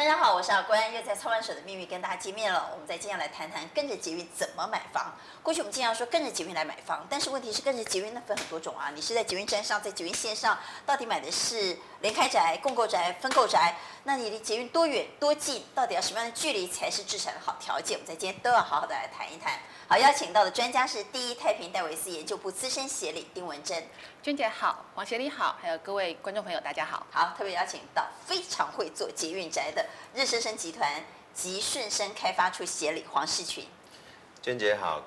大家好，我是阿关，又在操盘手的秘密跟大家见面了。我们再接下来谈谈跟着捷运怎么买房。过去我们经常说跟着捷运来买房，但是问题是跟着捷运那分很多种啊。你是在捷运站上，在捷运线上，到底买的是联开宅、共购宅、分购宅？那你离捷运多远多近？到底要什么样的距离才是置产的好条件？我们在今天都要好好的来谈一谈。好，邀请到的专家是第一太平戴维斯研究部资深协理丁文珍。娟姐好，黄协理好，还有各位观众朋友大家好。好，特别邀请到非常会做捷运宅的日升生集团及顺生开发处协理黄世群。娟姐好，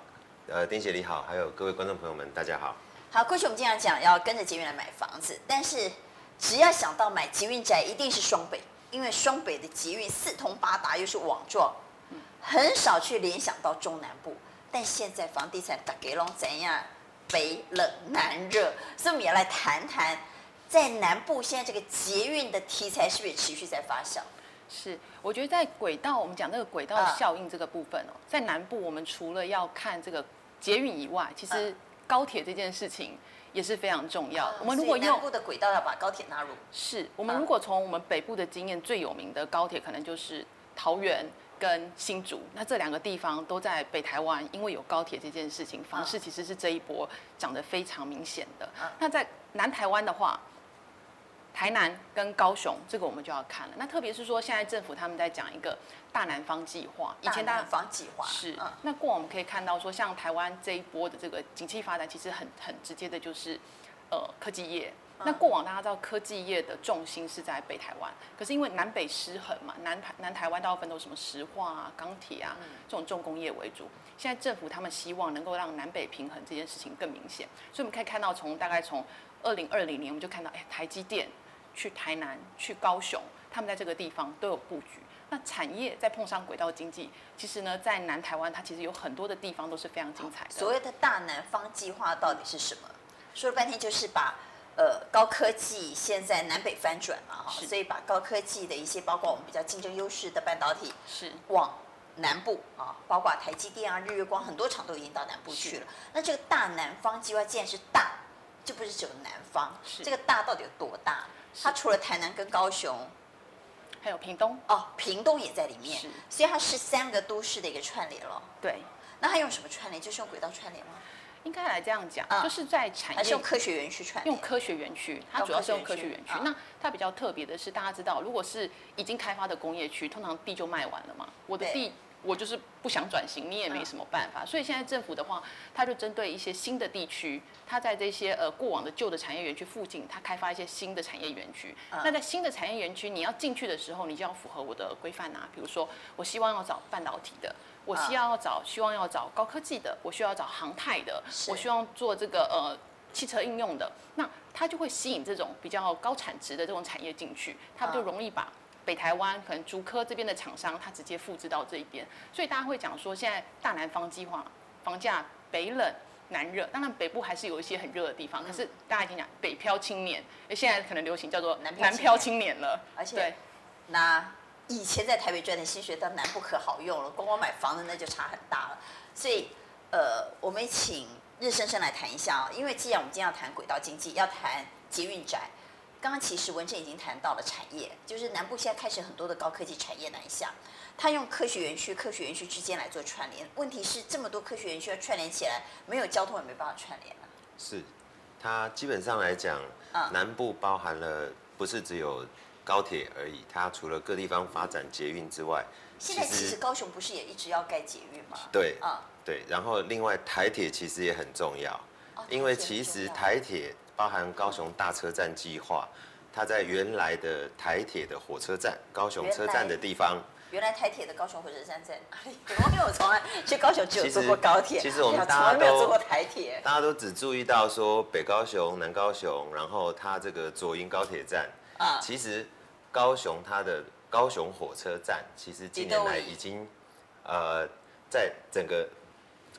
呃，丁协理好，还有各位观众朋友们大家好。好，过去我们经常讲要跟着捷运来买房子，但是只要想到买捷运宅，一定是双北，因为双北的捷运四通八达，又是网状，很少去联想到中南部。但现在房地产大给龙怎样？北冷南热，所以我们也来谈谈，在南部现在这个捷运的题材是不是持续在发酵？是，我觉得在轨道，我们讲这个轨道效应这个部分哦，在南部我们除了要看这个捷运以外，其实高铁这件事情也是非常重要。我们如果用南部的轨道要把高铁纳入，是我们如果从我们北部的经验，最有名的高铁可能就是桃园。跟新竹，那这两个地方都在北台湾，因为有高铁这件事情，房市其实是这一波涨得非常明显的。那在南台湾的话，台南跟高雄，这个我们就要看了。那特别是说，现在政府他们在讲一个大南方计划，以前大南方计划是。那过往我们可以看到说，像台湾这一波的这个景气发展，其实很很直接的就是，呃，科技业。那过往大家知道科技业的重心是在北台湾，可是因为南北失衡嘛，南台南台湾大部分都是什么石化啊、钢铁啊这种重工业为主。现在政府他们希望能够让南北平衡这件事情更明显，所以我们可以看到从大概从二零二零年我们就看到，哎，台积电去台南、去高雄，他们在这个地方都有布局。那产业再碰上轨道经济，其实呢，在南台湾它其实有很多的地方都是非常精彩的。所谓的大南方计划到底是什么？说了半天就是把。呃，高科技现在南北翻转嘛，哈，所以把高科技的一些，包括我们比较竞争优势的半导体，是往南部啊，包括台积电啊、日月光，很多厂都已经到南部去了。那这个大南方计划既然是大，就不是只有南方，是这个大到底有多大？它除了台南跟高雄，还有屏东哦，屏东也在里面，是所以它是三个都市的一个串联了。对，那它用什么串联？就是用轨道串联吗？应该来这样讲，就是在产用科学园区串，用科学园区，它主要是用科学园区。那它比较特别的是，大家知道，如果是已经开发的工业区，通常地就卖完了嘛。我的地，我就是不想转型，你也没什么办法。所以现在政府的话，它就针对一些新的地区，它在这些呃过往的旧的产业园区附近，它开发一些新的产业园区。那在新的产业园区，你要进去的时候，你就要符合我的规范啊。比如说，我希望要找半导体的。我需要找，希望要找高科技的，我需要找航太的，我希望做这个呃汽车应用的，那它就会吸引这种比较高产值的这种产业进去，它就容易把北台湾可能竹科这边的厂商，他直接复制到这一边，所以大家会讲说，现在大南方计划，房价北冷南热，当然北部还是有一些很热的地方，可是大家已经讲北漂青年，现在可能流行叫做南漂青年了，而且对，那。以前在台北赚的薪水到南部可好用了，光光买房子那就差很大了。所以，呃，我们请日升生来谈一下啊，因为既然我们今天要谈轨道经济，要谈捷运宅，刚刚其实文正已经谈到了产业，就是南部现在开始很多的高科技产业南下，他用科学园区、科学园区之间来做串联。问题是这么多科学园区要串联起来，没有交通也没办法串联啊。是，它基本上来讲，南部包含了不是只有。高铁而已，它除了各地方发展捷运之外，现在其实高雄不是也一直要盖捷运吗？对，啊，对。然后另外台铁其实也很重要，因为其实台铁包含高雄大车站计划，它在原来的台铁的火车站高雄车站的地方。原来台铁的高雄火车站在哪里？因为我从来去高雄只有坐过高铁，其实我们大家都没有坐过台铁，大家都只注意到说北高雄、南高雄，然后它这个左营高铁站。啊，其实高雄它的高雄火车站，其实近年来已经，呃，在整个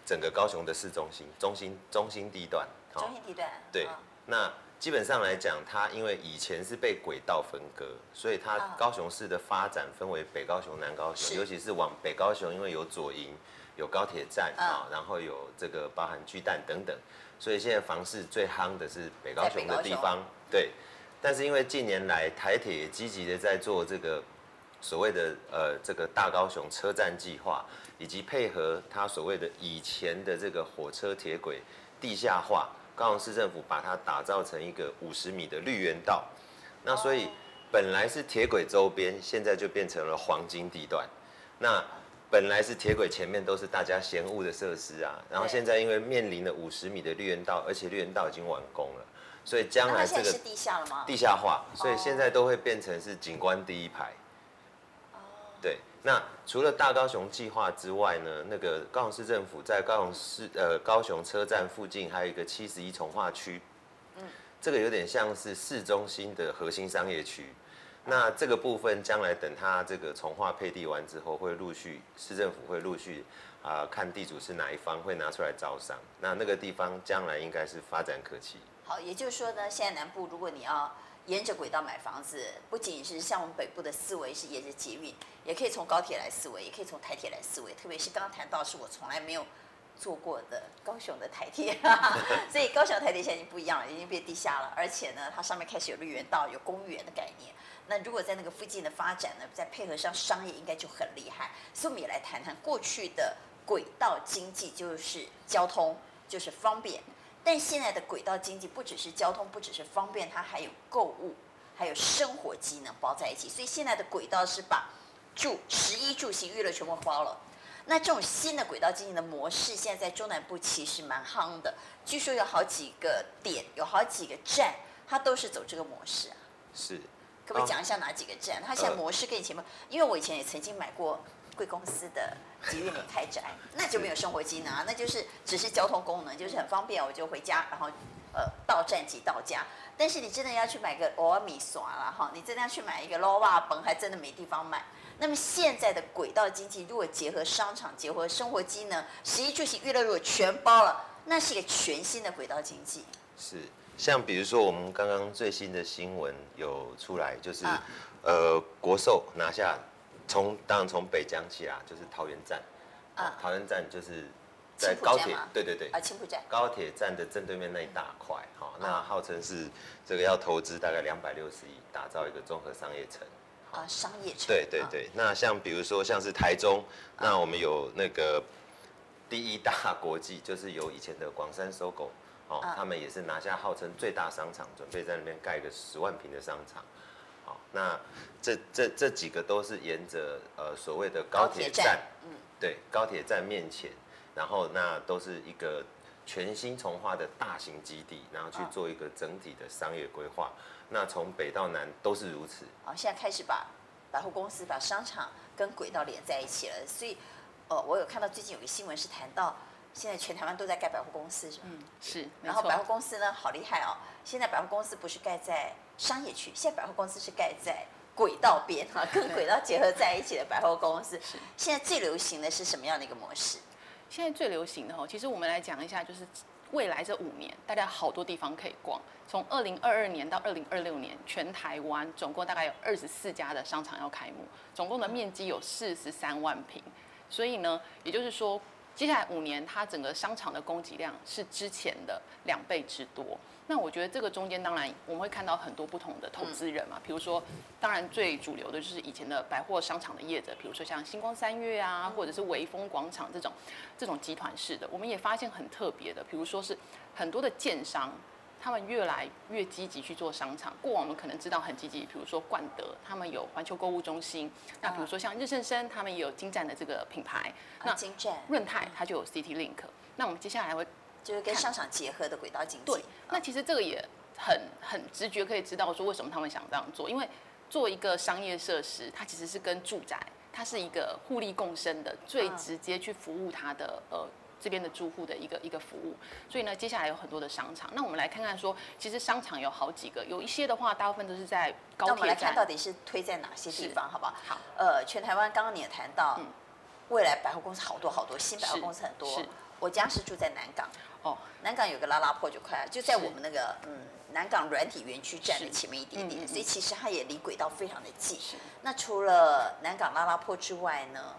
整个高雄的市中心中心中心地段，中心地段，对，那基本上来讲，它因为以前是被轨道分割，所以它高雄市的发展分为北高雄、南高雄，尤其是往北高雄，因为有左营，有高铁站啊，然后有这个包含巨蛋等等，所以现在房市最夯的是北高雄的地方，对。但是因为近年来台铁也积极的在做这个所谓的呃这个大高雄车站计划，以及配合它所谓的以前的这个火车铁轨地下化，高雄市政府把它打造成一个五十米的绿园道。那所以本来是铁轨周边，现在就变成了黄金地段。那本来是铁轨前面都是大家嫌恶的设施啊，然后现在因为面临了五十米的绿园道，而且绿园道已经完工了，所以将来这个是地下了吗？地下化，所以现在都会变成是景观第一排。对，那除了大高雄计划之外呢，那个高雄市政府在高雄市呃高雄车站附近还有一个七十一重化区。嗯这个有点像是市中心的核心商业区，那这个部分将来等它这个重化配地完之后，会陆续市政府会陆续啊、呃、看地主是哪一方会拿出来招商，那那个地方将来应该是发展可期。好，也就是说呢，现在南部如果你要沿着轨道买房子，不仅是像我们北部的思维是沿着捷运，也可以从高铁来思维，也可以从台铁来思维，特别是刚刚谈到是我从来没有。坐过的高雄的台铁，所以高雄台铁现在已经不一样了，已经变地下了，而且呢，它上面开始有绿园道、有公园的概念。那如果在那个附近的发展呢，再配合上商业，应该就很厉害。所以我们也来谈谈过去的轨道经济，就是交通，就是方便。但现在的轨道经济不只是交通，不只是方便，它还有购物，还有生活机能包在一起。所以现在的轨道是把住、食衣住行、娱乐全部包了。那这种新的轨道经济的模式，现在在中南部其实蛮夯的。据说有好几个点，有好几个站，它都是走这个模式啊。是，可不可以讲一下哪几个站？它现在模式跟以前不，因为我以前也曾经买过贵公司的捷运联开展，那就没有生活机能啊，那就是只是交通功能，就是很方便，我就回家，然后呃到站即到家。但是你真的要去买个欧米耍了哈，你真的要去买一个捞瓦本，还真的没地方买。那么现在的轨道经济，如果结合商场、结合生活机能、食衣住行娱乐，如果全包了，那是一个全新的轨道经济。是，像比如说我们刚刚最新的新闻有出来，就是、啊、呃国寿拿下，从当然从北江起啊，就是桃园站，啊，桃园站就是在高铁，对对对，啊，青埔站，高铁站的正对面那一大块，哈、嗯，那号称是这个要投资大概两百六十亿，打造一个综合商业城。啊，商业城。对对对，那像比如说像是台中，那我们有那个第一大国际，就是由以前的广山 SOGO，哦，他们也是拿下号称最大商场，准备在那边盖个十万平的商场。好，那这这这几个都是沿着呃所谓的高铁站，嗯，对，高铁站面前，然后那都是一个全新重化的大型基地，然后去做一个整体的商业规划。那从北到南都是如此。好，现在开始把百货公司、把商场跟轨道连在一起了。所以，呃，我有看到最近有个新闻是谈到，现在全台湾都在盖百货公司，是吧？嗯，是。然后百货公司呢，好厉害哦！现在百货公司不是盖在商业区，现在百货公司是盖在轨道边哈，跟轨道结合在一起的百货公司。现在最流行的是什么样的一个模式？现在最流行的哈，其实我们来讲一下，就是。未来这五年，大家好多地方可以逛。从二零二二年到二零二六年，全台湾总共大概有二十四家的商场要开幕，总共的面积有四十三万平。所以呢，也就是说，接下来五年，它整个商场的供给量是之前的两倍之多。那我觉得这个中间当然我们会看到很多不同的投资人嘛，比如说，当然最主流的就是以前的百货商场的业者，比如说像星光三月啊，或者是微风广场这种这种集团式的。我们也发现很特别的，比如说是很多的建商，他们越来越积极去做商场。过往我们可能知道很积极，比如说冠德，他们有环球购物中心；那比如说像日盛生，他们也有精湛的这个品牌。那京站润泰它就有 City Link。那我们接下来会。就是跟商场结合的轨道经济。对，那其实这个也很很直觉可以知道说为什么他们想这样做，因为做一个商业设施，它其实是跟住宅，它是一个互利共生的，最直接去服务它的呃这边的住户的一个一个服务。所以呢，接下来有很多的商场，那我们来看看说，其实商场有好几个，有一些的话，大部分都是在高铁站。那我们来看到底是推在哪些地方，好不好？好。呃，全台湾刚刚你也谈到，未来百货公司好多好多，新百货公司很多。是。我家是住在南港。哦，南港有个拉拉破就快了，就在我们那个嗯南港软体园区站的前面一点点，所以其实它也离轨道非常的近。那除了南港拉拉破之外呢，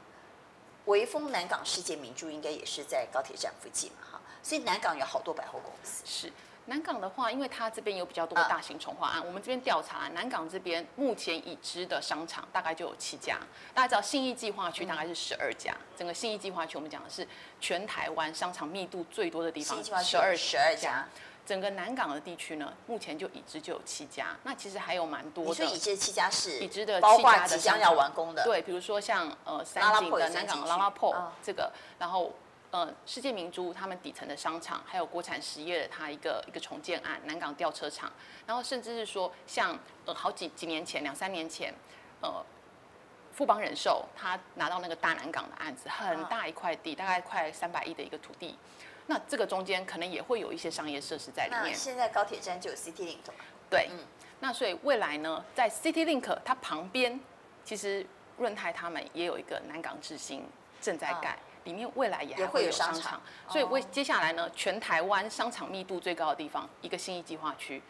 微风南港世界名著应该也是在高铁站附近嘛哈，所以南港有好多百货公司。是，南港的话，因为它这边有比较多的大型重划案，嗯、我们这边调查，南港这边目前已知的商场大概就有七家。大家知道信义计划区大概是十二家，嗯、整个信义计划区我们讲的是全台湾商场密度最多的地方，十二十二家。整个南港的地区呢，目前就已知就有七家。那其实还有蛮多的。所以已知七家是已知的七家的即将要完工的。对，比如说像呃三井的南港拉拉破这个，然后。呃，世界明珠他们底层的商场，还有国产实业的它一个一个重建案，南港吊车厂，然后甚至是说像呃好几几年前两三年前，呃富邦人寿他拿到那个大南港的案子，很大一块地，大概快三百亿的一个土地，那这个中间可能也会有一些商业设施在里面。现在高铁站就有 City Link 嘛？对，嗯，那所以未来呢，在 City Link 它旁边，其实润泰他们也有一个南港之星正在盖。里面未来也还会有商场，商场所以为接下来呢，全台湾商场密度最高的地方，一个新义计划区，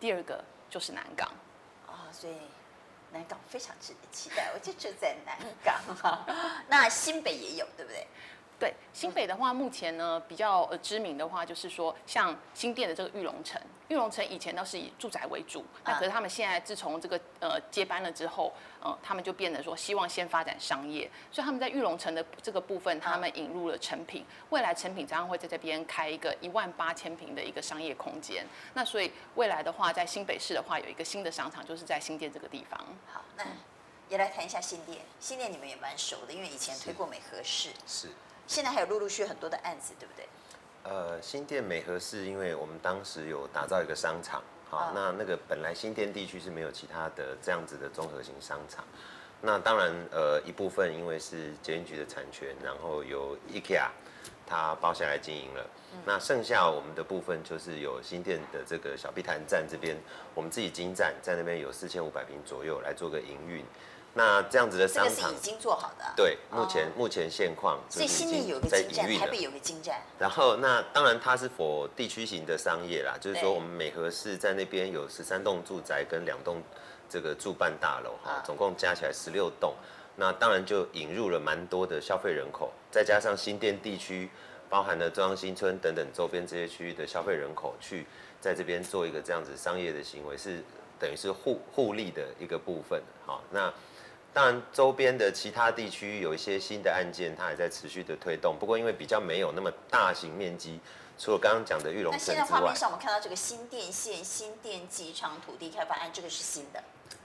第二个就是南港。啊，所以南港非常值得期待，我就住在南港哈。那新北也有，对不对？对，新北的话，目前呢比较呃知名的话，就是说像新店的这个玉龙城，玉龙城以前都是以住宅为主，那可是他们现在自从这个呃接班了之后，呃他们就变得说希望先发展商业，所以他们在玉龙城的这个部分，他们引入了成品，未来成品将会在这边开一个一万八千平的一个商业空间，那所以未来的话，在新北市的话，有一个新的商场，就是在新店这个地方。好，那也来谈一下新店，新店你们也蛮熟的，因为以前推过美和市。是。现在还有陆陆续续很多的案子，对不对？呃，新店美和是，因为我们当时有打造一个商场，好，哦、那那个本来新店地区是没有其他的这样子的综合型商场，那当然，呃，一部分因为是捷运局的产权，然后由 IKEA 它包下来经营了，嗯、那剩下我们的部分就是有新店的这个小碧潭站这边，我们自己经站在那边有四千五百平左右来做个营运。那这样子的商场是已经做好的，对，目前目前现况，所以新店有个金站，台北有个金站。然后那当然它是 for 地区型的商业啦，就是说我们美和市在那边有十三栋住宅跟两栋这个住办大楼哈，总共加起来十六栋。那当然就引入了蛮多的消费人口，再加上新店地区包含了中央新村等等周边这些区域的消费人口，去在这边做一个这样子商业的行为，是等于是互互利的一个部分。好，那。当然，周边的其他地区有一些新的案件，它还在持续的推动。不过，因为比较没有那么大型面积，除了刚刚讲的玉龙城之外，那现在画面上我们看到这个新店线新店机场土地开发案，这个是新的。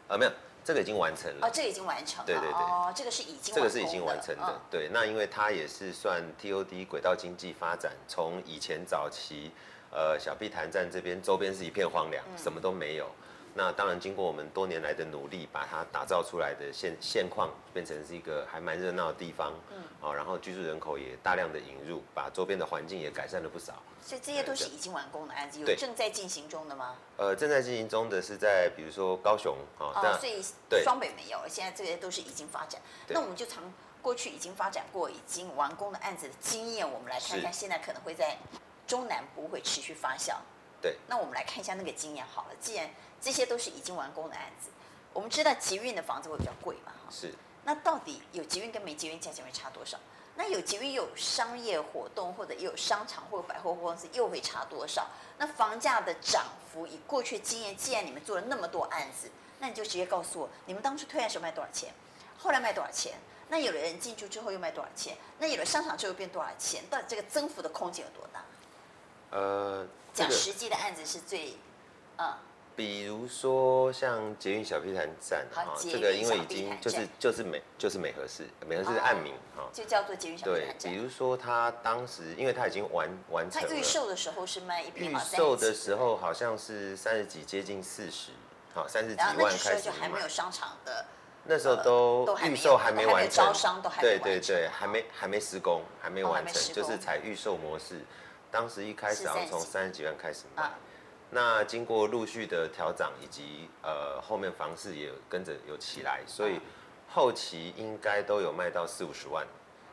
啊，没有，这个已经完成了。哦，这个已经完成了。对对对。哦，这个是已经。这个是已经完成的。嗯、对，那因为它也是算 TOD 轨道经济发展，从以前早期，呃，小碧潭站这边周边是一片荒凉，嗯、什么都没有。那当然，经过我们多年来的努力，把它打造出来的现现况，变成是一个还蛮热闹的地方。嗯，好，然后居住人口也大量的引入，把周边的环境也改善了不少。所以这些都是已经完工的案子，有正在进行中的吗？呃，正在进行中的是在比如说高雄，哦，所以双北没有，现在这些都是已经发展。那我们就从过去已经发展过、已经完工的案子的经验，我们来看看现在可能会在中南部会持续发酵。对，那我们来看一下那个经验好了，既然。这些都是已经完工的案子，我们知道集运的房子会比较贵嘛？哈，是。那到底有集运跟没集运价钱会差多少？那有集运有商业活动，或者又有商场或者百货公司，又会差多少？那房价的涨幅，以过去经验，既然你们做了那么多案子，那你就直接告诉我，你们当初推案时候卖多少钱？后来卖多少钱？那有的人进驻之后又卖多少钱？那有了商场之后变多少钱？到底这个增幅的空间有多大？呃，这个、讲实际的案子是最，嗯。比如说像捷运小碧潭站啊，这个因为已经就是就是美就是美和市，美和市的案名哈，就叫做捷运小碧潭站。对，比如说他当时，因为他已经完完成了。他预售的时候是卖一坪预售的时候好像是三十几，接近四十，好三十几万开始。那时候就还没有商场的。那时候都预售还没完成，对对对，还没还没施工，还没完成，就是采预售模式。当时一开始好像从三十几万开始卖。那经过陆续的调涨，以及呃后面房市也跟着有起来，所以后期应该都有卖到四五十万，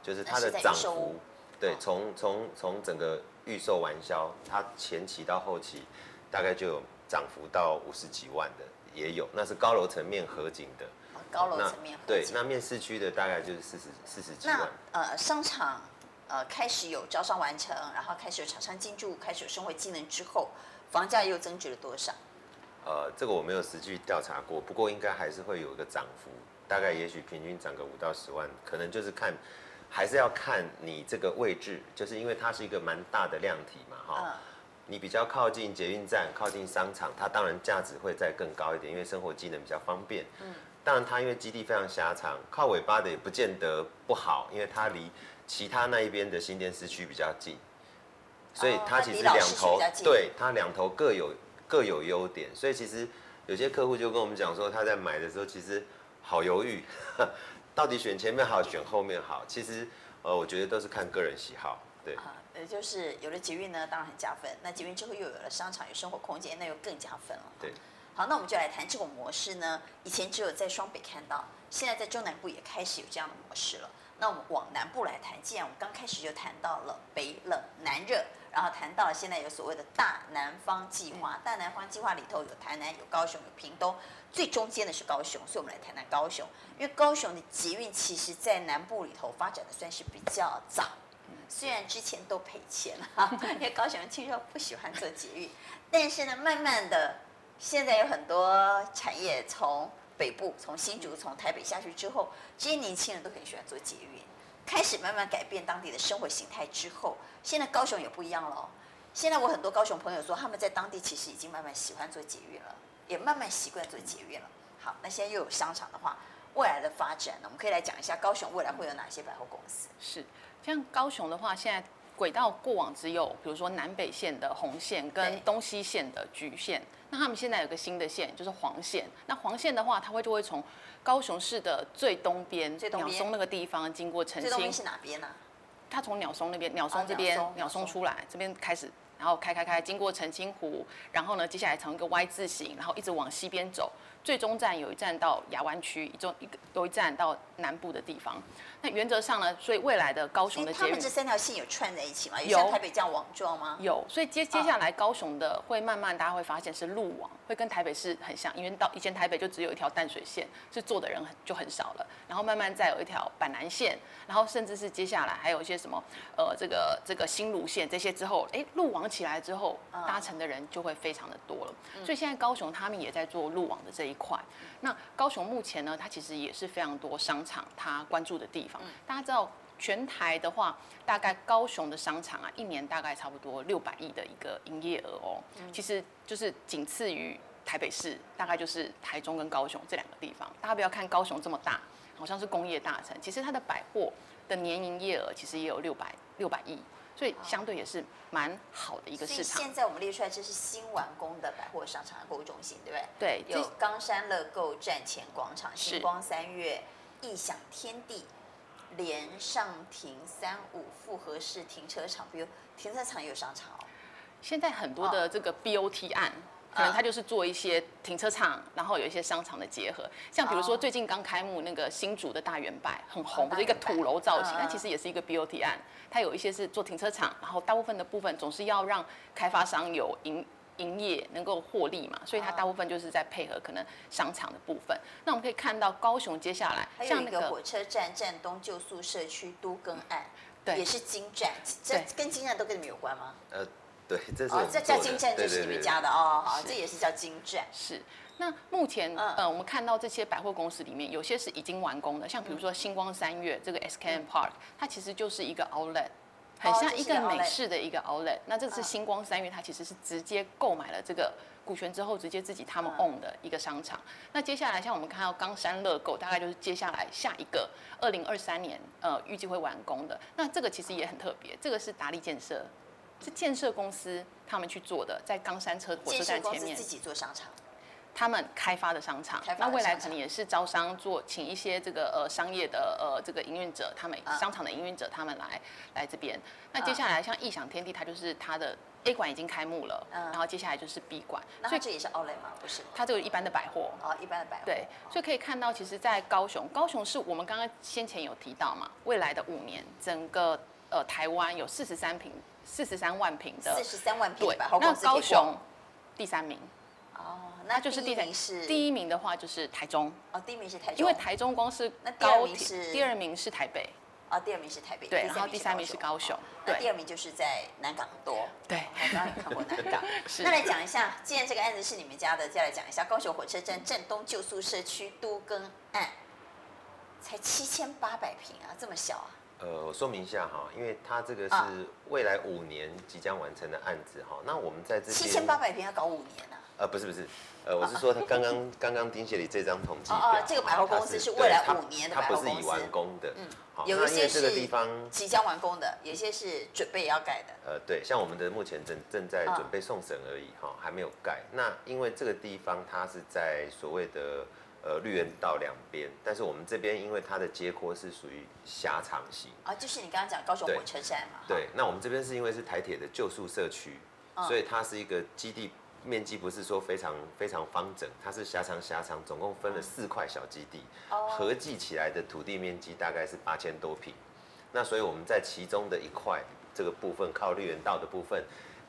就是它的涨幅，对，从从从整个预售完销，它前期到后期大概就有涨幅到五十几万的也有，那是高楼层面合景的，高楼层面对，那面市区的大概就是四十四十几万。那呃商场呃开始有招商完成，然后开始有厂商进驻，开始有生活技能之后。房价又增值了多少？呃，这个我没有实际调查过，不过应该还是会有一个涨幅，大概也许平均涨个五到十万，可能就是看，还是要看你这个位置，就是因为它是一个蛮大的量体嘛，哈、嗯，你比较靠近捷运站、靠近商场，它当然价值会再更高一点，因为生活机能比较方便。嗯，当然它因为基地非常狭长，靠尾巴的也不见得不好，因为它离其他那一边的新店市区比较近，所以它其实两头，哦、对，它两头各有。各有优点，所以其实有些客户就跟我们讲说，他在买的时候其实好犹豫，到底选前面好，选后面好。其实呃，我觉得都是看个人喜好，对。啊，呃，就是有了捷运呢，当然很加分。那捷运之后又有了商场，有生活空间，那又更加分了。对。好，那我们就来谈这种模式呢。以前只有在双北看到，现在在中南部也开始有这样的模式了。那我们往南部来谈，既然我们刚开始就谈到了北冷南热。然后谈到了现在有所谓的大南方计划，大南方计划里头有台南、有高雄、有屏东，最中间的是高雄，所以我们来谈谈高雄。因为高雄的捷运其实在南部里头发展的算是比较早，虽然之前都赔钱哈，因为高雄人听说不喜欢做捷运，但是呢，慢慢的现在有很多产业从北部、从新竹、从台北下去之后，这些年轻人都很喜欢坐捷运。开始慢慢改变当地的生活形态之后，现在高雄也不一样了。现在我很多高雄朋友说，他们在当地其实已经慢慢喜欢做捷运了，也慢慢习惯做捷运了。好，那现在又有商场的话，未来的发展呢，我们可以来讲一下高雄未来会有哪些百货公司？是，像高雄的话，现在轨道过往只有比如说南北线的红线跟东西线的橘线，那他们现在有个新的线就是黄线。那黄线的话，它会就会从高雄市的最东边，鸟松那个地方经过澄清。最东边是哪边呢？它从鸟松那边，鸟松这边，鸟松出来这边开始，然后开开开，经过澄清湖，然后呢，接下来从一个 Y 字形，然后一直往西边走。最终站有一站到亚湾区，一中一个有一站到南部的地方。那原则上呢，所以未来的高雄的捷运，他们这三条线有串在一起吗？有像台北这样网状吗？有，所以接接下来高雄的会慢慢大家会发现是路网，会跟台北市很像，因为到以前台北就只有一条淡水线，是坐的人很就很少了。然后慢慢再有一条板南线，然后甚至是接下来还有一些什么呃这个这个新路线这些之后，哎路网起来之后，搭乘的人就会非常的多了。所以现在高雄他们也在做路网的这一块。那高雄目前呢，它其实也是非常多商场，它关注的地方。大家知道，全台的话，大概高雄的商场啊，一年大概差不多六百亿的一个营业额哦。其实就是仅次于台北市，大概就是台中跟高雄这两个地方。大家不要看高雄这么大，好像是工业大城，其实它的百货的年营业额其实也有六百六百亿。所以相对也是蛮好的一个市场。现在我们列出来，这是新完工的百货商场购物中心，对不对？对，有冈山乐购站前广场、星光三月、异想天地、连上庭三五复合式停车场，比如停车场也有商场哦。现在很多的这个 BOT 案。可能他就是做一些停车场，然后有一些商场的结合，像比如说最近刚开幕那个新竹的大圆柏，很红的一个土楼造型，它其实也是一个 BOT 案，它有一些是做停车场，然后大部分的部分总是要让开发商有营营业能够获利嘛，所以它大部分就是在配合可能商场的部分。那我们可以看到高雄接下来像那个火车站站东旧宿舍区都更案，对，也是金站，这跟金站都跟你们有关吗？呃。对，这是哦，这叫金站，就是你们家的哦，好，这也是叫金站。是，那目前呃，我们看到这些百货公司里面，有些是已经完工的，像比如说星光三月这个 SKM Park，它其实就是一个 Outlet，很像一个美式的一个 Outlet。那这次星光三月，它其实是直接购买了这个股权之后，直接自己他们 own 的一个商场。那接下来像我们看到冈山乐购，大概就是接下来下一个二零二三年呃预计会完工的。那这个其实也很特别，这个是达利建设。是建设公司他们去做的，在冈山车火车站前面自己做商场，他们开发的商场。那未来可能也是招商做，请一些这个呃商业的呃这个营运者，他们商场的营运者他们来来这边。那接下来像异想天地，它就是它的 A 馆已经开幕了，然后接下来就是 B 馆。所以这也是 Outlet 吗？不是，它这个一般的百货。哦，一般的百货。对，所以可以看到，其实，在高雄，高雄是我们刚刚先前有提到嘛，未来的五年，整个呃台湾有四十三坪。四十三万平的，四十三万平，对，那高雄第三名，哦，那就是第一名是第一名的话就是台中，哦，第一名是台中，因为台中光是高铁，第二名是？台北，啊，第二名是台北，对，然后第三名是高雄，对，第二名就是在南港多，对，我刚刚也看过南港。那来讲一下，既然这个案子是你们家的，再来讲一下高雄火车站正东旧宿社区都更案，才七千八百平啊，这么小啊？呃，我说明一下哈，因为它这个是未来五年即将完成的案子哈，那我们在这七千八百平要搞五年啊？呃，不是不是。呃，我是说他刚刚刚刚丁协理这张统计表，哦，这个百货公司是未来五年的百货公司，它不是已完工的，嗯，好，有一些是这个地方即将完工的，有些是准备要盖的。呃，对，像我们的目前正正在准备送审而已，哈，还没有盖。那因为这个地方它是在所谓的呃绿园道两边，但是我们这边因为它的街廓是属于狭长型，啊，就是你刚刚讲高雄火车站嘛，对，那我们这边是因为是台铁的旧宿社区，所以它是一个基地。面积不是说非常非常方整，它是狭长狭长，总共分了四块小基地，合计起来的土地面积大概是八千多坪。那所以我们在其中的一块这个部分，靠绿园道的部分，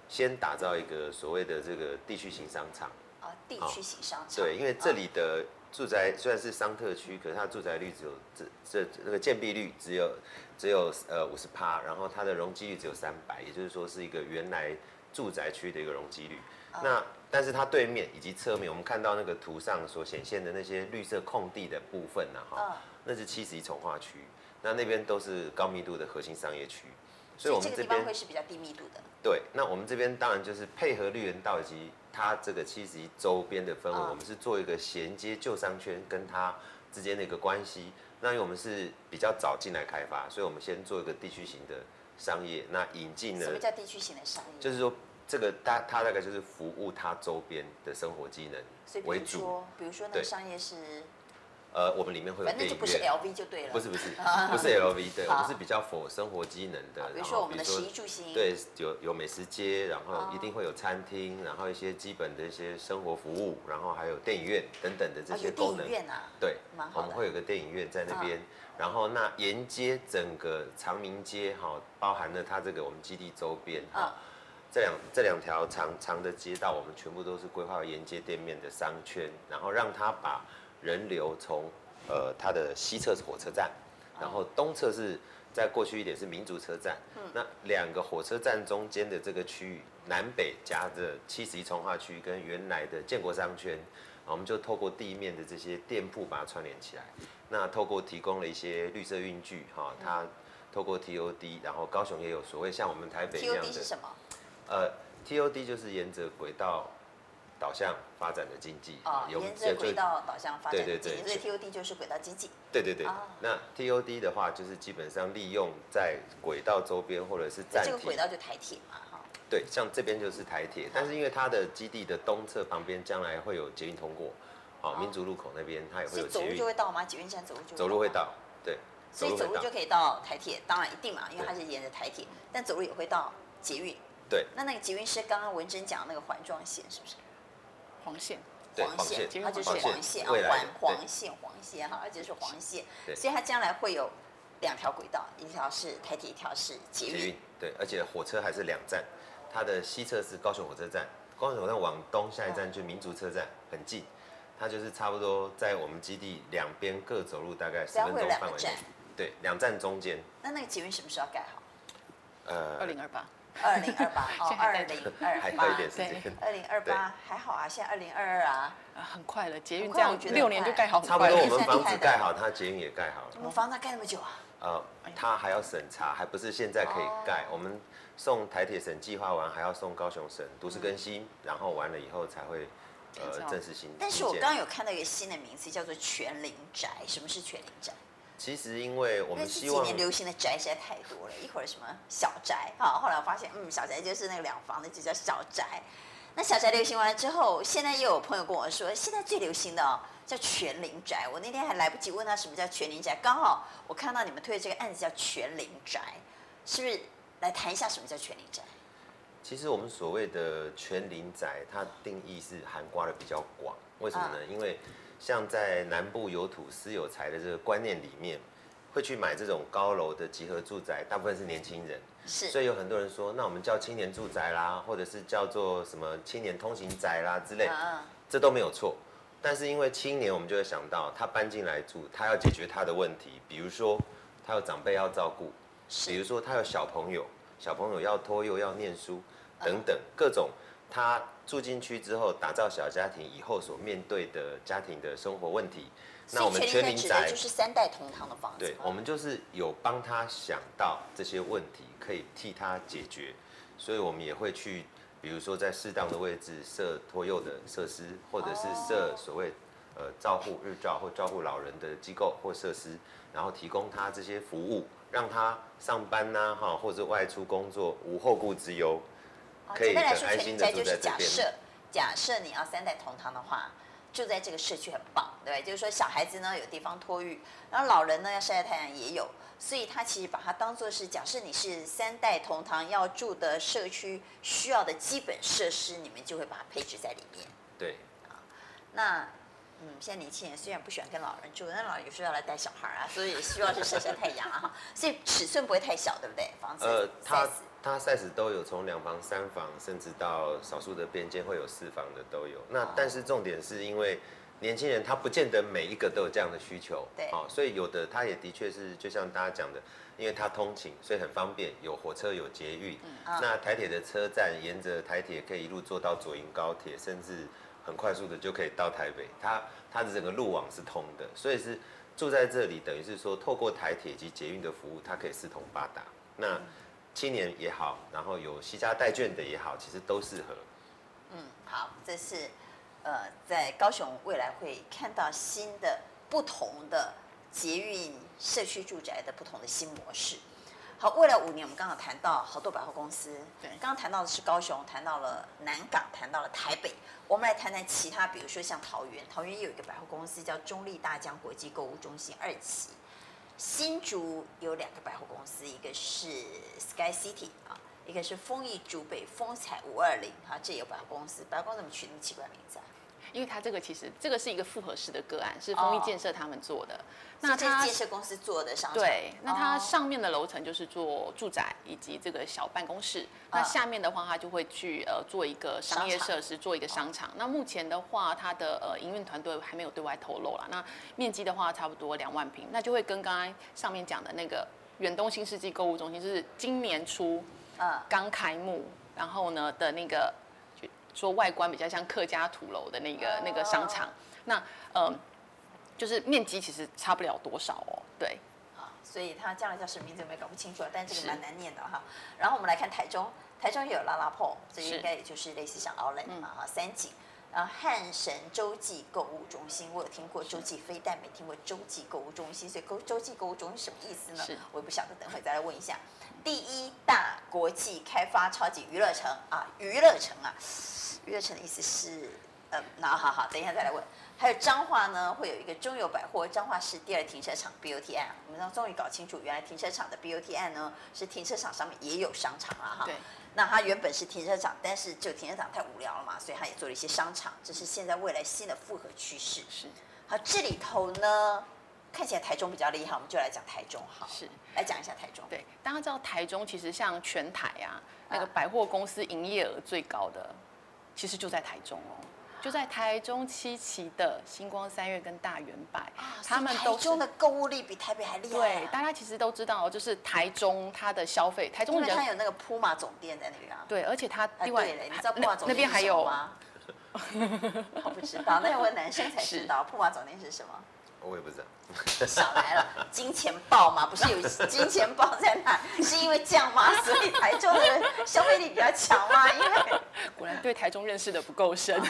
先打造一个所谓的这个地区型商场。啊，地区型商场。对，因为这里的住宅虽然是商特区，可是它住宅率只有这这那个建蔽率只有只有呃五十趴，然后它的容积率只有三百，也就是说是一个原来住宅区的一个容积率。那但是它对面以及侧面，我们看到那个图上所显现的那些绿色空地的部分呢，哈，那是七十一重化区，那那边都是高密度的核心商业区，所以我们这边会是比较低密度的。对，那我们这边当然就是配合绿园道以及它这个七十一周边的氛围，我们是做一个衔接旧商圈跟它之间的一个关系。那因为我们是比较早进来开发，所以我们先做一个地区型的商业，那引进了。什么叫地区型的商业？就是说。这个大它大概就是服务它周边的生活机能为主。比如说那个商业是，呃，我们里面会有电影院。反正就不是 LV 就对了。不是不是 不是 LV，对，我们是比较 for 生活机能的。比如说我们的食衣住行。对，有有美食街，然后一定会有餐厅，然后一些基本的一些生活服务，然后还有电影院等等的这些功能。电影院啊。对，我们会有个电影院在那边，然后那沿街整个长明街哈，包含了它这个我们基地周边哈。这两这两条长长的街道，我们全部都是规划沿街店面的商圈，然后让它把人流从呃它的西侧是火车站，然后东侧是在过去一点是民族车站，那两个火车站中间的这个区域南北夹着七十一从化区跟原来的建国商圈，我们就透过地面的这些店铺把它串联起来，那透过提供了一些绿色运具哈，它透过 TOD，然后高雄也有所谓像我们台北一样的。TOD 是什么？呃，TOD 就是沿着轨道导向发展的经济。啊，沿着轨道导向发展的经济。所以 TOD 就是轨道经济。对对对。那 TOD 的话，就是基本上利用在轨道周边或者是站。这个轨道就台铁嘛，哈。对，像这边就是台铁，但是因为它的基地的东侧旁边将来会有捷运通过，好，民族路口那边它也会有捷运。走路就会到吗？捷运站走路就。走路会到，对。所以走路就可以到台铁，当然一定嘛，因为它是沿着台铁，但走路也会到捷运。对，那那个捷运是刚刚文珍讲那个环状线，是不是？黄线，黄线，它就是黄线啊，黄黄线，黄线哈，而且是黄线，所以它将来会有两条轨道，一条是台铁，一条是捷运。对，而且火车还是两站，它的西侧是高雄火车站，高雄火车站往东下一站就民族车站，很近，它就是差不多在我们基地两边各走路大概十分钟范围内。对，两站中间。那那个捷运什么时候要盖好？呃，二零二八。二零二八 哦，二零二八，对，二零二八还好啊，现在二零二二啊，很快了，捷运这样六年就盖好，差不多我们房子盖好，它捷运也盖好了。我们房子盖那么久啊？呃，它还要审查，还不是现在可以盖。我们送台铁审计划完，还要送高雄审都市更新，然后完了以后才会呃正式新。但是我刚刚有看到一个新的名词，叫做全林宅。什么是全林宅？其实，因为我们希望，这几年流行的宅实在太多了，一会儿什么小宅，啊，后来我发现，嗯，小宅就是那个两房的，就叫小宅。那小宅流行完了之后，现在又有朋友跟我说，现在最流行的哦，叫全龄宅。我那天还来不及问他什么叫全龄宅，刚好我看到你们推的这个案子叫全龄宅，是不是？来谈一下什么叫全龄宅？其实我们所谓的全龄宅，它定义是涵盖的比较广，为什么呢？因为像在南部有土私有财的这个观念里面，会去买这种高楼的集合住宅，大部分是年轻人。是。所以有很多人说，那我们叫青年住宅啦，或者是叫做什么青年通行宅啦之类，这都没有错。但是因为青年，我们就会想到他搬进来住，他要解决他的问题，比如说他有长辈要照顾，比如说他有小朋友，小朋友要托幼要念书等等各种，他住进去之后打造小家庭以后所面对的家庭的生活问题。那我们全民宅就是三代同堂的房子。对，我们就是有帮他想到这些问题，可以替他解决，所以我们也会去，比如说在适当的位置设托幼的设施，或者是设所谓呃照护日照或照顾老人的机构或设施，然后提供他这些服务，让他上班呐哈，或者外出工作无后顾之忧，可以很安心的住在这边。假设假设你要三代同堂的话。住在这个社区很棒，对不对？就是说小孩子呢有地方托育，然后老人呢要晒晒太阳也有，所以他其实把它当做是，假设你是三代同堂要住的社区需要的基本设施，你们就会把它配置在里面。对啊，那嗯，现在年轻人虽然不喜欢跟老人住，但老人有时候要来带小孩啊，所以也希望是晒晒太阳啊，所以尺寸不会太小，对不对？房子呃，它。它 size 都有，从两房、三房，甚至到少数的边间会有四房的都有。那但是重点是因为年轻人他不见得每一个都有这样的需求，对，哦，所以有的他也的确是就像大家讲的，因为他通勤，所以很方便，有火车有捷运。嗯，那台铁的车站沿着台铁可以一路坐到左营高铁，甚至很快速的就可以到台北。它它的整个路网是通的，所以是住在这里，等于是说透过台铁及捷运的服务，它可以四通八达。那青年也好，然后有西家带眷的也好，其实都适合。嗯，好，这是呃，在高雄未来会看到新的不同的捷运社区住宅的不同的新模式。好，未来五年我们刚好谈到好多百货公司，对，刚刚谈到的是高雄，谈到了南港，谈到了台北，我们来谈谈其他，比如说像桃园，桃园也有一个百货公司叫中立大江国际购物中心二期。新竹有两个百货公司，一个是 Sky City 啊，一个是丰益竹北风采五二零啊，这有百货公司，百货公司怎么取那么奇怪名字啊？因为它这个其实这个是一个复合式的个案，是丰益建设他们做的。哦、那这是建设公司做的商场。对，那它上面的楼层就是做住宅以及这个小办公室。哦、那下面的话，它就会去呃做一个商业设施，做一个商场。哦、那目前的话，它的呃营运团队还没有对外透露了。那面积的话，差不多两万平，那就会跟刚刚上面讲的那个远东新世纪购物中心，就是今年初呃刚开幕，然后呢的那个。说外观比较像客家土楼的那个那个商场，那呃，就是面积其实差不了多少哦，对，啊，所以它将来叫什么名字我也搞不清楚了，但这个蛮难念的哈。然后我们来看台中，台中也有 LaLaport，这应该也就是类似像 Outlet 嘛哈，三井，然后汉神洲际购物中心，我有听过洲际非，但没听过洲际购物中心，所以洲洲际购物中心什么意思呢？我也不晓得，等会再来问一下。第一大国际开发超级娱乐城啊，娱乐城啊。娱乐城的意思是，呃，那好好，等一下再来问。还有彰化呢，会有一个中友百货彰化市第二停车场 BOT 案，我们终于搞清楚，原来停车场的 BOT 案呢，是停车场上面也有商场了哈。对。那它原本是停车场，但是就停车场太无聊了嘛，所以它也做了一些商场，这是现在未来新的复合趋势。是。好，这里头呢，看起来台中比较厉害，我们就来讲台中好。是。来讲一下台中。对，大家知道台中其实像全台啊，那个百货公司营业额最高的。其实就在台中哦，就在台中七期的星光三月跟大圆百，啊、他们都台中的购物力比台北还厉害，啊。对，大家其实都知道，就是台中它的消费，台中人它有那个铺马总店在那边啊。对，而且它另外，你知道铺马总店那边还有吗？我不知道，那要问男生才知道铺马总店是什么。我也不知道。少来了，金钱豹嘛，不是有金钱豹在那？是因为这样吗？所以台中的人消费力比较强吗？因为 果然对台中认识的不够深。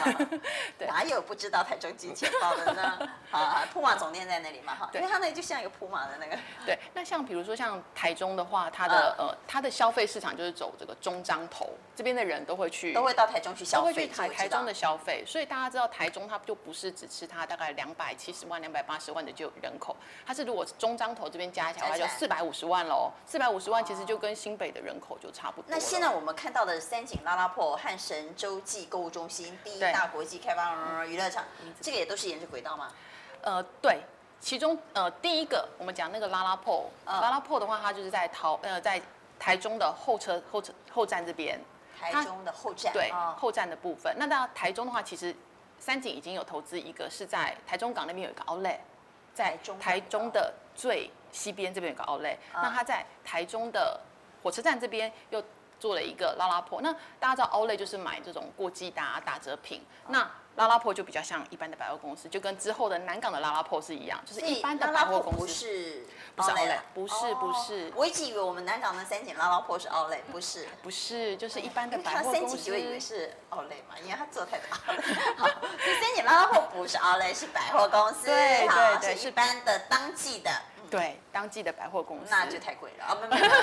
对，哪有不知道台中金钱豹的呢？啊，普马总店在那里嘛，哈，因为它那里就像一个普马的那个。对，那像比如说像台中的话，它的呃，它的消费市场就是走这个中彰投这边的人都会去，都会到台中去消费，都会去台台中的消费。所以大家知道台中它就不是只吃它大概两百七十万、两百八十万的就人。口，它是如果中彰投这边加起来，就四百五十万喽。四百五十万其实就跟新北的人口就差不多。那现在我们看到的三井拉拉破、汉神洲际购物中心、第一大国际开发娱乐场，这个也都是沿着轨道吗？呃，对，其中呃第一个我们讲那个拉拉破，拉拉破的话，它就是在桃呃在台中的候车候车后站这边。台中的后站。对，后站的部分。那到台中的话，其实三井已经有投资一个，是在台中港那边有一个 Outlet。在台中的最西边这边有个 Outlet，、啊、那它在台中的火车站这边又做了一个拉拉破。那大家知道 Outlet 就是买这种过季打打折品，啊、那拉拉破就比较像一般的百货公司，就跟之后的南港的拉拉破是一样，就是一般的百货公司。不是，不是 Outlet，不是不是。我一直以为我们南港的三井拉拉破是 Outlet，不是，不是，就是一般的百货公司。三井就以为是 Outlet 嘛，因为他做太大。好，所以三井拉拉破不是 Outlet，是百货公司。对对对，是一般的当季的。对，当季的百货公司那就太贵了啊！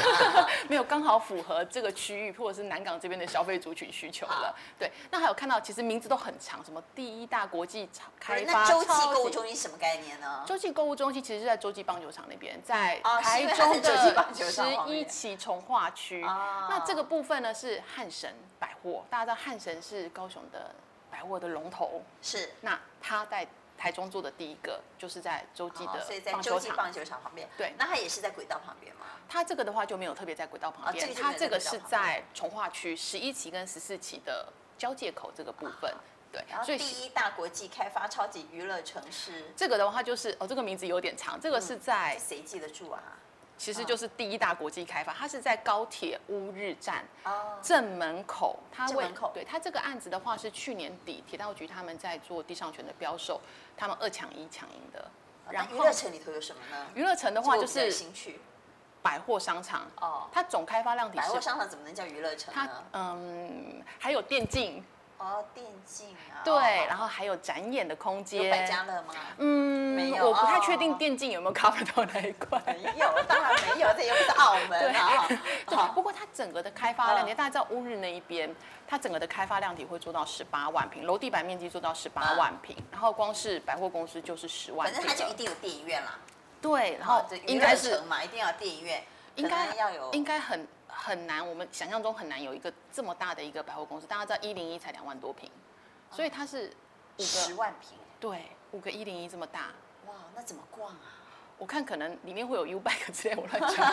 没有，刚好符合这个区域或者是南港这边的消费族群需求了。对，那还有看到其实名字都很长，什么第一大国际开发。那洲际购物中心什么概念呢？洲际购物中心其实是在洲际棒球场那边，在台中的十一期重化区。那这个部分呢是汉神百货，大家知道汉神是高雄的百货的龙头。是。那他在。台中做的第一个就是在洲际的，所以在洲际棒球场旁边。对，那它也是在轨道旁边吗？它这个的话就没有特别在轨道旁边，它这个是在从化区十一期跟十四期的交界口这个部分。对，所以第一大国际开发超级娱乐城市。这个的话就是哦，这个名字有点长，这个是在谁记得住啊？其实就是第一大国际开发，它是在高铁乌日站正门口。它正门口。对，它这个案子的话是去年底铁道局他们在做地上权的标售，他们二抢一抢赢的。然后娱乐城里头有什么呢？娱乐城的话就是新区百货商场。哦。它总开发量体是。百货商场怎么能叫娱乐城呢？它嗯，还有电竞。哦，电竞啊，对，然后还有展演的空间。有百家乐吗？嗯，没有。我不太确定电竞有没有 cover 到那一块。没有，当然没有，这又不是澳门啊。对，不过它整个的开发量体，大家知道乌日那一边，它整个的开发量体会做到十八万平，楼地板面积做到十八万平，然后光是百货公司就是十万。反正它就一定有电影院啦。对，然后应该是嘛，一定要电影院，应该要有，应该很很难，我们想象中很难有一个这么大的一个百货公司。大家知道一零一才两万多平。所以它是五个十万平，对，五个一零一这么大，哇，那怎么逛啊？我看可能里面会有 U bike 之类，我乱讲，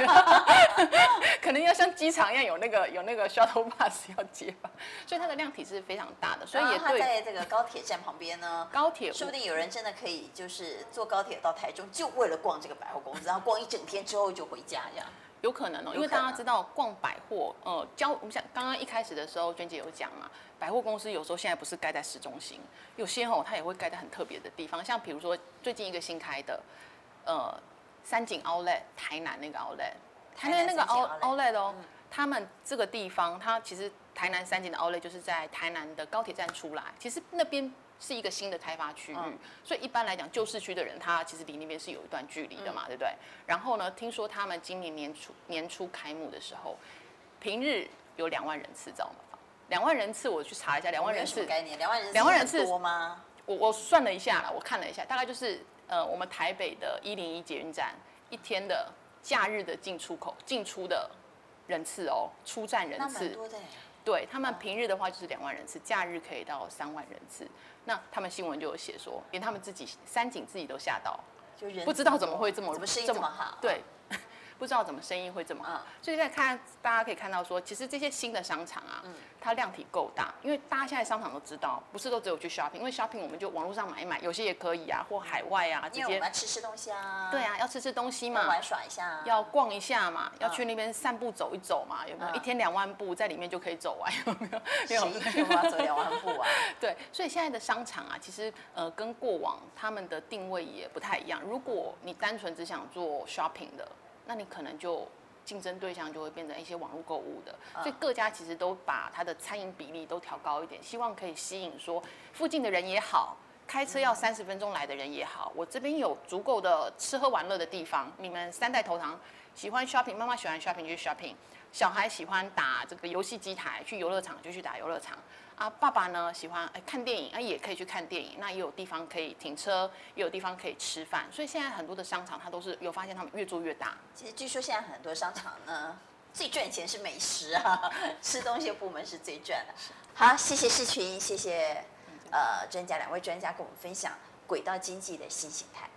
可能要像机场一样有那个有那个 shuttle bus 要接吧。所以它的量体是非常大的，所以也对。它在这个高铁站旁边呢，高铁说不定有人真的可以就是坐高铁到台中，就为了逛这个百货公司，然后逛一整天之后就回家这样。有可能哦，因为大家知道逛百货，呃，交我们想刚刚一开始的时候，娟姐有讲嘛，百货公司有时候现在不是盖在市中心，有些哦它也会盖在很特别的地方，像比如说最近一个新开的，呃，三井 Outlet 台南那个 Outlet，台南那个 Outlet 哦，他们这个地方，它其实台南三井的 Outlet 就是在台南的高铁站出来，其实那边。是一个新的开发区域，嗯、所以一般来讲，旧市区的人他其实离那边是有一段距离的嘛，嗯、对不对？然后呢，听说他们今年年初年初开幕的时候，平日有两万人次，知道吗？两万人次，我去查一下，两万人次概念，两万人次，两万人次多吗？我我算了一下了，我看了一下，大概就是呃，我们台北的一零一捷运站一天的假日的进出口进出的人次哦，出站人次，多的对他们平日的话就是两万人次，假日可以到三万人次。那他们新闻就有写说，连他们自己三井自己都吓到，就不知道怎么会这么这么好，对。不知道怎么生意会这么好，所以在看大家可以看到说，其实这些新的商场啊，它量体够大，因为大家现在商场都知道，不是都只有去 shopping，因为 shopping 我们就网络上买一买，有些也可以啊，或海外啊，直接吃吃东西啊，对啊，要吃吃东西嘛，玩耍一下，要逛一下嘛，要去那边散步走一走嘛，有没有？一天两万步在里面就可以走完，有没有？谁一天要走两万步啊？对，所以现在的商场啊，其实呃跟过往他们的定位也不太一样。如果你单纯只想做 shopping 的，那你可能就。竞争对象就会变成一些网络购物的，所以各家其实都把它的餐饮比例都调高一点，希望可以吸引说附近的人也好，开车要三十分钟来的人也好，我这边有足够的吃喝玩乐的地方。你们三代同堂喜欢 shopping，妈妈喜欢 shopping 就去 shopping，小孩喜欢打这个游戏机台，去游乐场就去打游乐场。啊，爸爸呢喜欢哎看电影，啊也可以去看电影，那也有地方可以停车，也有地方可以吃饭，所以现在很多的商场它都是有发现他们越做越大。其实据说现在很多商场呢，最赚钱是美食啊，吃东西的部门是最赚的。好，谢谢世群，谢谢呃专家两位专家跟我们分享轨道经济的新形态。